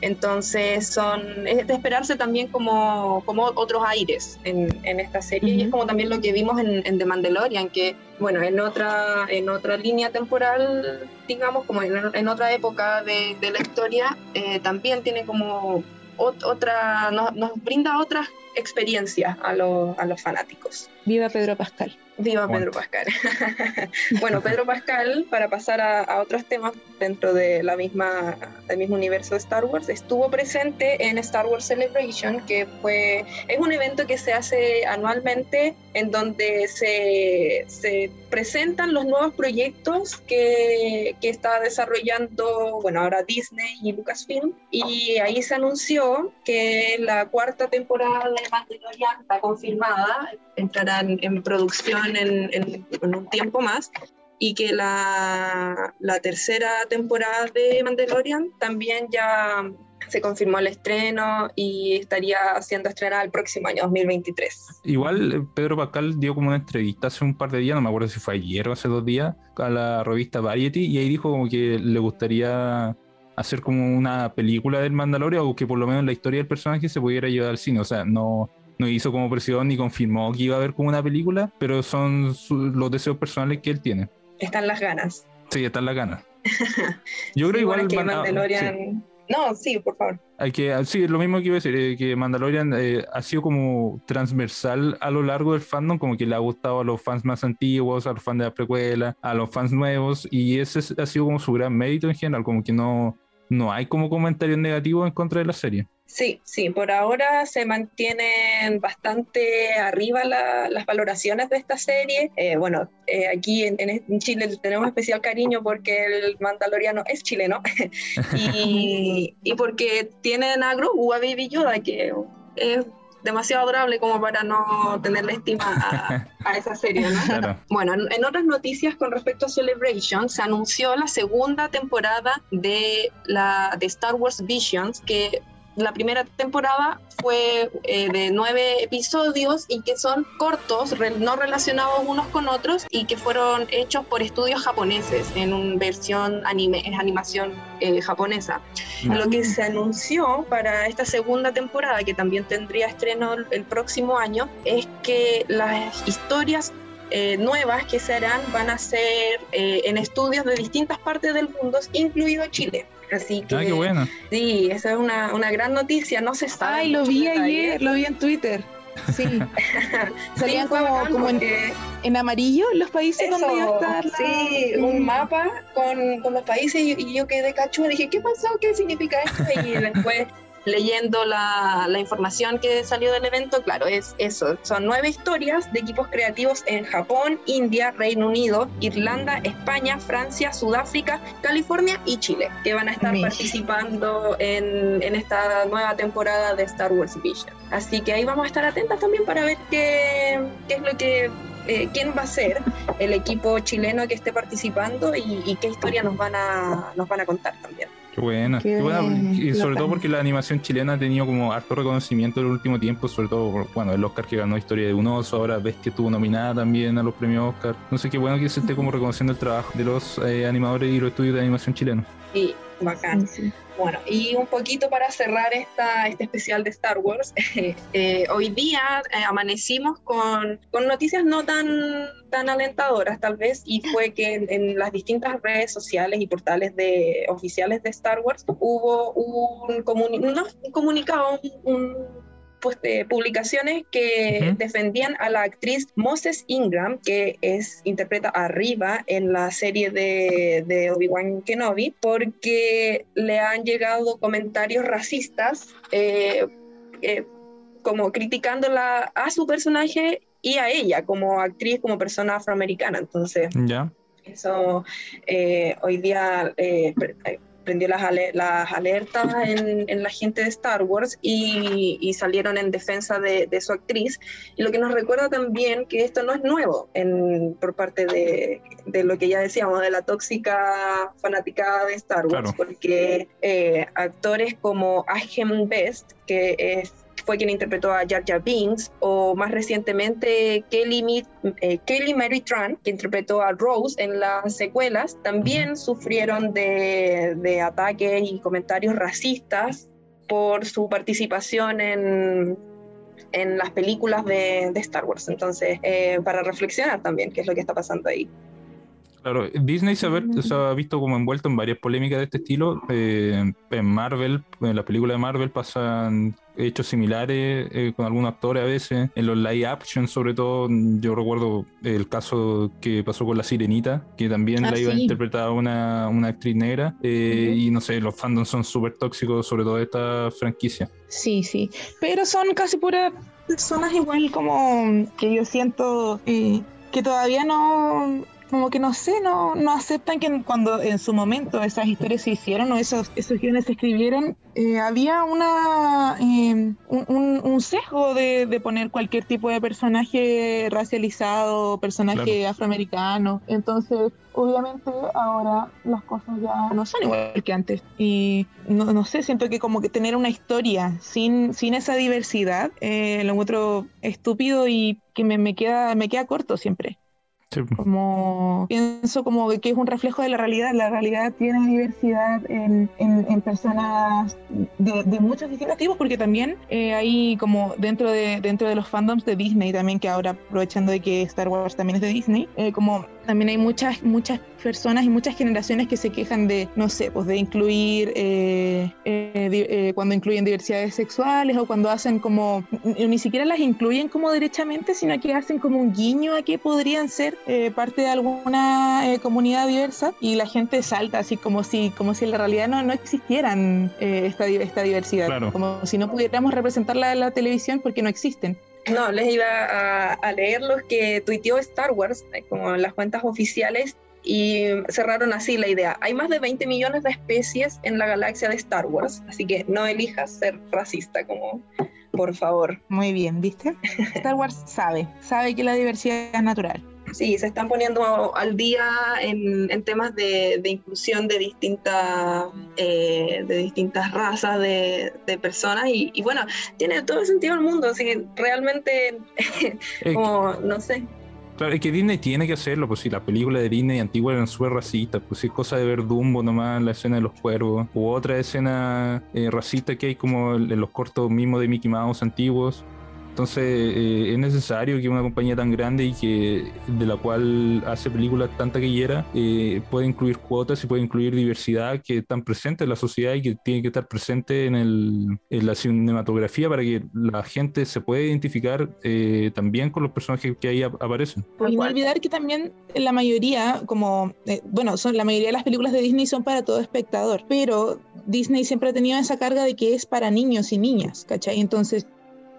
Entonces son, es de esperarse también como, como otros aires en, en esta serie y es como también lo que vimos en, en The Mandalorian, que bueno, en otra, en otra línea temporal, digamos, como en, en otra época de, de la historia, eh, también tiene como ot- otra, nos, nos brinda otras experiencias a, los- a los fanáticos. Viva Pedro Pascal. Viva Pedro Pascal. bueno, Pedro Pascal, para pasar a, a otros temas dentro de la misma, del mismo universo de Star Wars, estuvo presente en Star Wars Celebration, que fue, es un evento que se hace anualmente en donde se, se presentan los nuevos proyectos que, que está desarrollando, bueno, ahora Disney y Lucasfilm, y ahí se anunció que la cuarta temporada de Mandalorian está confirmada, entrará en, en en, en- en un tiempo más, y que la, la tercera temporada de Mandalorian también ya se confirmó el estreno y estaría siendo estrenada el próximo año, 2023. Igual eh, Pedro Pascal dio como una entrevista hace un par de días, no me acuerdo si fue ayer o hace dos días, a la revista Variety, y ahí dijo como que le gustaría hacer como una película del Mandalorian o que por lo menos la historia del personaje se pudiera llevar al cine. O sea, no, no hizo como presión ni confirmó que iba a haber como una película, pero son su- los deseos personales que él tiene. Están las ganas. Sí, está en la gana. Yo creo Sí, igual que van Mandalorian... sí. No, sí, por favor. Hay que, ah, sí, lo mismo que iba a decir, eh, que Mandalorian eh, ha sido como transversal a lo largo del fandom, como que le ha gustado a los fans más antiguos, a los fans de la precuela, a los fans nuevos, y ese es- ha sido como su gran mérito en general, como que no, no hay como comentarios negativos en contra de la serie. Sí, sí, por ahora se mantienen bastante arriba la- las valoraciones de esta serie. Eh, bueno, eh, aquí en, Chile le tenemos especial cariño porque el mandaloriano es chileno y, y porque tienen a Grogu, a Baby Yoda, que es demasiado adorable como para no tenerle estima a, a esa serie, ¿no? Claro. Bueno, en, en otras noticias con respecto a Celebration, se anunció la segunda temporada de, la, de Star Wars Visions, que la primera temporada fue eh, de nueve episodios y que son cortos, re- no relacionados unos con otros y que fueron hechos por estudios japoneses en una versión anime, es animación eh, japonesa. Lo que se anunció para esta segunda temporada, que también tendría estreno el- el próximo año, es que las historias eh, nuevas que se harán van a ser eh, en estudios de distintas partes del mundo, incluido Chile. Así que Ah, qué bueno. sí, esa es una, una gran noticia. No se sabe. Ay, lo vi ayer, lo vi en Twitter. Sí, salían como, como en, en amarillo los países donde iba a estar. la- sí, un mapa con, con los países y, y yo quedé cachuda, dije, ¿qué pasó? ¿Qué significa esto? Y después leyendo la, la información que salió del evento, claro, es eso, son nueve historias de equipos creativos en Japón, India, Reino Unido, Irlanda, España, Francia, Sudáfrica, California y Chile, que van a estar participando en, en esta nueva temporada de Star Wars Vision. Así que ahí vamos a estar atentas también para ver qué, qué es lo que eh, quién va a ser el equipo chileno que esté participando y, y qué historia nos van a nos van a contar también. Qué buena. Qué qué buena, y sobre todo porque la animación chilena ha tenido como harto reconocimiento en el último tiempo, sobre todo, por, bueno, el Oscar que ganó Historia de un oso, ahora ves que estuvo nominada también a los premios Oscar. No sé qué bueno que se esté como reconociendo el trabajo de los eh, animadores y los estudios de animación chilenos. Sí, bacán. Sí, sí. Bueno, y un poquito para cerrar esta, este especial de Star Wars, eh, hoy día eh, amanecimos con, con noticias no tan, tan alentadoras tal vez, y fue que en, las distintas redes sociales y portales de, oficiales de Star Wars hubo un, un comunicado, un, un, publicaciones que defendían a la actriz Moses Ingram, que es interpreta arriba en la serie de, de Obi-Wan Kenobi, porque le han llegado comentarios racistas, eh, eh, como criticándola a su personaje y a ella como actriz, como persona afroamericana. Entonces, ¿Ya? eso eh, hoy día eh, eh, prendió las, ale- las alertas en, en la gente de Star Wars y, y salieron en defensa de, de su actriz. Y lo que nos recuerda también que esto no es nuevo en, por parte de, de lo que ya decíamos, de la tóxica fanaticada de Star Wars, Claro. porque eh, actores como Agent Best, que es fue quien interpretó a Jar Jar Binks, o más recientemente Kelly, eh, Kelly Mary Tran, que interpretó a Rose en las secuelas, también sufrieron de, de ataques y comentarios racistas por su participación en, en las películas de, de Star Wars. Entonces, eh, para reflexionar también qué es lo que está pasando ahí. Claro, Disney se ha, ver- se ha visto como envuelto en varias polémicas de este estilo. Eh, en Marvel, en la película de Marvel pasan hechos similares eh, con algunos actores a veces. En los live action, sobre todo, yo recuerdo el caso que pasó con La Sirenita, que también Ah, la iba a interpretar una, una actriz negra. Eh, Y no sé, los fandoms son súper tóxicos, sobre todo de esta franquicia. Sí, sí. Pero son casi puras personas igual como que yo siento eh, que todavía no, como que no sé, no, no aceptan que cuando en su momento esas historias se hicieron o esos, esos guiones se escribieron, eh, había una eh, un, un- un sesgo de, de poner cualquier tipo de personaje racializado, personaje Claro. afroamericano. Entonces, obviamente ahora las cosas ya no son igual que antes. Y no, no sé, siento que como que tener una historia sin, sin esa diversidad eh, lo encuentro estúpido y que me, me queda, me queda corto siempre. Como pienso como que es un reflejo de la realidad. La realidad tiene diversidad en, en- en personas de, de muchos distintos tipos, porque también eh, hay como dentro de, dentro de los fandoms de Disney también, que ahora aprovechando de que Star Wars también es de Disney, eh, como también hay muchas, muchas personas y muchas generaciones que se quejan de, no sé, pues de incluir, eh, eh, eh, cuando incluyen diversidades sexuales o cuando hacen como, ni siquiera las incluyen como derechamente, sino que hacen como un guiño a que podrían ser eh, parte de alguna eh, comunidad diversa y la gente salta así como si, como si en la realidad no, no existieran eh, esta, esta diversidad, Claro. como si no pudiéramos representarla en la televisión porque no existen. No, les iba a, a leer los que tuiteó Star Wars, eh, como en las cuentas oficiales, y cerraron así la idea. Hay más de 20 millones de especies en la galaxia de Star Wars, así que no elijas ser racista, como por favor. Muy bien, ¿viste? Star Wars sabe, sabe que la diversidad es natural. Sí, se están poniendo al día en, en temas de, de inclusión de distintas, eh, de distintas razas de, de personas y, y bueno, tiene todo el sentido del mundo, así que realmente, como, no sé, Claro, es que Disney tiene que hacerlo, pues si las películas de Disney antiguas eran súper racistas, pues si es cosa de ver Dumbo nomás, la escena de los cuervos, u otra escena eh, racista que hay como en los cortos mismos de Mickey Mouse antiguos. Entonces eh, es necesario que una compañía tan grande y que de la cual hace películas tan taquillera eh, pueda incluir cuotas y pueda incluir diversidad que están presentes en la sociedad y que tiene que estar presente en, el, en la cinematografía para que la gente se pueda identificar eh, también con los personajes que ahí ap- aparecen. Y no olvidar que también la mayoría, como, eh, bueno, son, la mayoría de las películas de Disney son para todo espectador, pero Disney siempre ha tenido esa carga de que es para niños y niñas, ¿cachai? Entonces,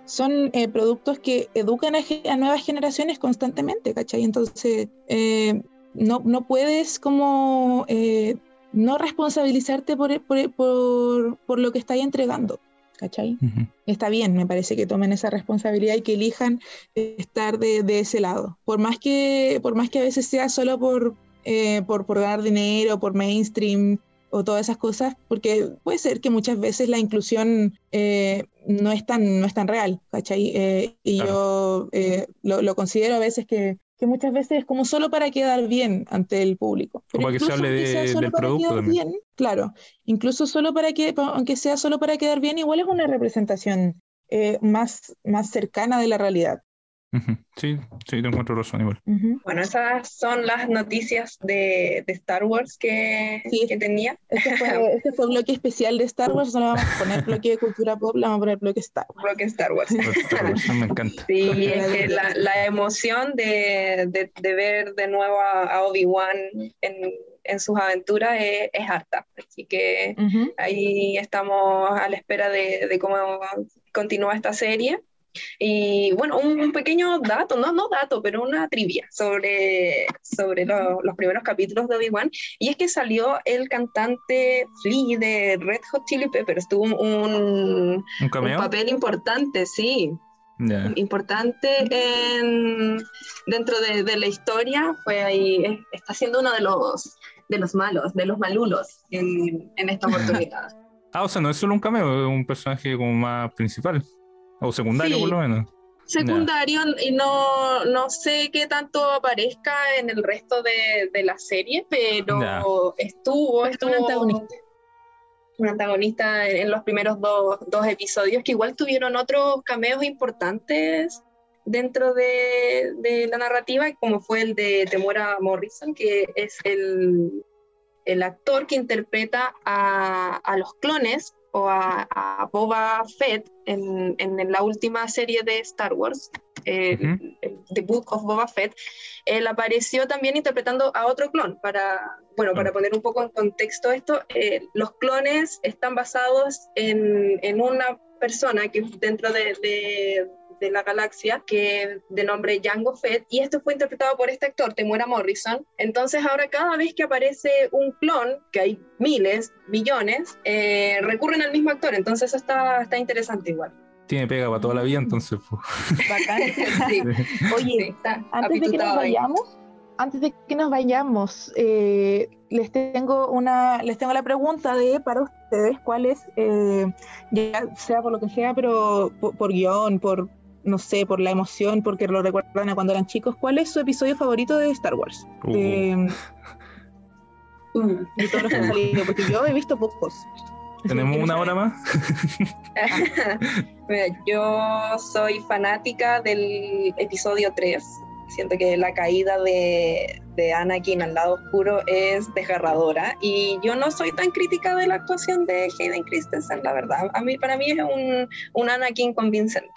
son eh, productos que educan a, nuevas generaciones constantemente, ¿cachai? Entonces, eh, no, no puedes como eh, no responsabilizarte por, por, por, por lo que estáis entregando, ¿cachai? está bien, me parece que tomen esa responsabilidad y que elijan eh, estar de, de ese lado. Por más que, por más que a veces sea solo por, eh, por, por ganar dinero, por mainstream, o todas esas cosas, porque puede ser que muchas veces la inclusión eh, no, es tan, no es tan real, ¿cachai? Eh, y yo eh, lo, lo, considero a veces que, que, muchas veces es como solo para quedar bien ante el público. Pero como que se hable de, del producto bien, claro, incluso solo para que, aunque sea solo para quedar bien, igual es una representación más, más cercana de la realidad. Sí, sí, te encuentro razón igual. Bueno, esas son las noticias de, de Star Wars que, que tenía. Este fue, este fue el bloque especial de Star Wars, no le vamos a poner bloque de cultura pop, le vamos a poner bloque Star Wars. Bloque Star Wars. Star Wars me encanta. Sí, es que la, la emoción de, de, de, ver de nuevo a, Obi-Wan en, en sus aventuras es, es, harta. Así que uh -huh. ahí estamos a la espera de, de cómo continúa esta serie. Y bueno, un, un, pequeño dato, no, no dato, pero una trivia sobre, sobre lo, los primeros capítulos de Obi-Wan. Y es que salió el cantante Flea de Red Hot Chili Peppers. Tuvo un, ¿Un, un papel importante, sí. Yeah. Importante en, dentro de, de, la historia. Fue ahí, está siendo uno de los, de los malos, de los malulos en, en esta oportunidad. ah, o sea, no es solo un cameo, es un personaje como más principal. O secundario, sí, por lo menos. Secundario, yeah. y no, no sé qué tanto aparezca en el resto de, de la serie, pero yeah. estuvo, estuvo. Un antagonista. Un antagonista en, en los primeros dos, dos, episodios, que igual tuvieron otros cameos importantes dentro de, de, la narrativa, como fue el de Temuera Morrison, que es el, el actor que interpreta a, a los clones o a, a Boba Fett en, en, la última serie de Star Wars, eh, uh -huh. el, The Book of Boba Fett, él apareció también interpretando a otro clon. Para, bueno, para poner un poco en contexto esto, eh, los clones están basados en, en, una persona que dentro de, de de la galaxia, que de nombre Jango Fett, y esto fue interpretado por este actor, Temuera Morrison. Entonces ahora cada vez que aparece un clon, que hay miles, millones, eh, recurren al mismo actor, entonces eso está, está interesante igual. Tiene pega para toda la vida, entonces. Bacán. sí. Oye, sí, antes de que nos vayamos, antes de que nos vayamos, eh, les tengo una, les tengo la pregunta de para ustedes cuál es, eh, ya sea por lo que sea, pero por, por guion, por no sé, por la emoción, porque lo recuerdan a cuando eran chicos, ¿cuál es su episodio favorito de Star Wars? Uh. De, de todos los que han salido, porque yo he visto pocos. ¿Tenemos una hora más? yo soy fanática del episodio 3. Siento que la caída de, de, Anakin al lado oscuro es desgarradora y yo no soy tan crítica de la actuación de Hayden Christensen, la verdad. A mí, para mí es un, un Anakin convincente.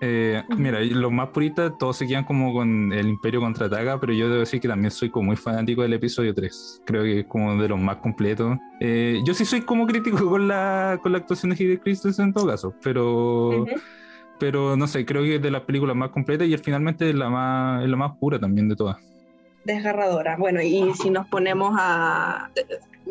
Eh, mira, los más puristas todos se quedan como con el Imperio contraataca, pero yo debo decir que también soy como muy fanático del episodio 3. Creo que es como de los más completos. Eh, yo sí soy como crítico con la, con la actuación de Hayden Christensen en todo caso, pero, uh -huh. pero no sé, creo que es de las películas más completas y finalmente es la más, es la más pura también de todas. Desgarradora. Bueno, y si nos ponemos a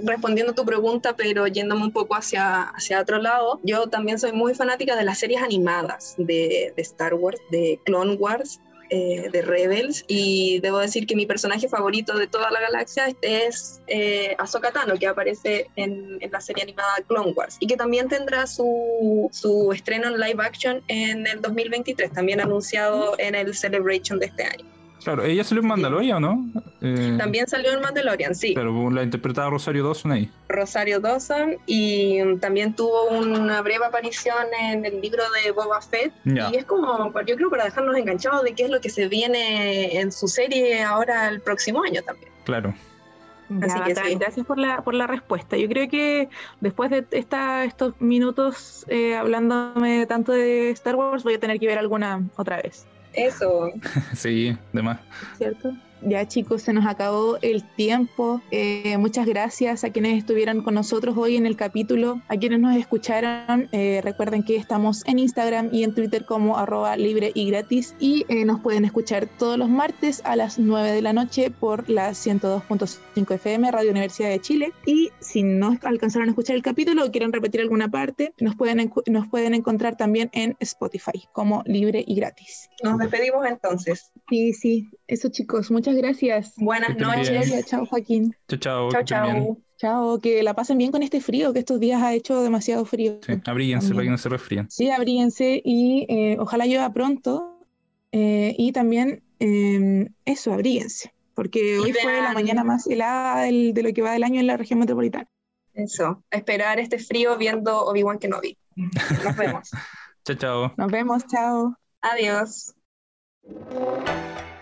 respondiendo tu pregunta, pero yéndome un poco hacia, hacia otro lado, yo también soy muy fanática de las series animadas de, de Star Wars, de Clone Wars, eh, de Rebels, y debo decir que mi personaje favorito de toda la galaxia es eh, Tano, que aparece en, en, la serie animada Clone Wars, y que también tendrá su, su estreno en live action en el 2023, también anunciado en el Celebration de este año. Claro, ella salió en Mandalorian, ¿no? Eh, También salió en Mandalorian, sí. Pero la interpretaba Rosario Dawson ahí. Rosario Dawson y también tuvo una breve aparición en el libro de Boba Fett. Ya. Y es como, yo creo, para dejarnos enganchados de qué es lo que se viene en su serie ahora el próximo año también. Claro. Así que sí. Gracias por la, por la respuesta. Yo creo que después de esta, estos minutos eh, hablándome tanto de Star Wars, voy a tener que ver alguna otra vez. Eso. sí, de más. ¿Cierto? Ya chicos, se nos acabó el tiempo. Eh, muchas gracias a quienes estuvieron con nosotros hoy en el capítulo, a quienes nos escucharon. Eh, recuerden que estamos en Instagram y en Twitter como arroba libre y gratis y eh, nos pueden escuchar todos los martes a las 9 de la noche por la 102.5 FM Radio Universidad de Chile. Y si no alcanzaron a escuchar el capítulo o quieren repetir alguna parte, nos pueden, nos pueden encontrar también en Spotify como libre y gratis. Nos despedimos entonces. Sí, sí. Eso chicos, muchas muchas gracias. Buenas noches. chao Joaquín. Chao, chao. Chao, chao. Chao, que la pasen bien con este frío, que estos días ha hecho demasiado frío. Sí, abríguense para que no se resfríen. Sí, abríguense y eh, ojalá llueva pronto. eh, y también eh, eso, abríguense, porque Y hoy fue la mañana más helada del- de lo que va del año en la región metropolitana. Eso, esperar este frío viendo Obi-Wan Kenobi. Nos vemos. Chao, chao. Nos vemos, chao. Adiós.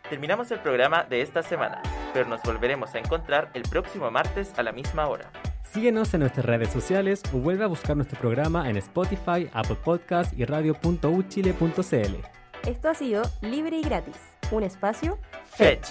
Terminamos el programa de esta semana, pero nos volveremos a encontrar el próximo martes a la misma hora. Síguenos en nuestras redes sociales o vuelve a buscar nuestro programa en Spotify, Apple Podcast y radio.uchile.cl. Esto ha sido Libre y Gratis, un espacio Fetch.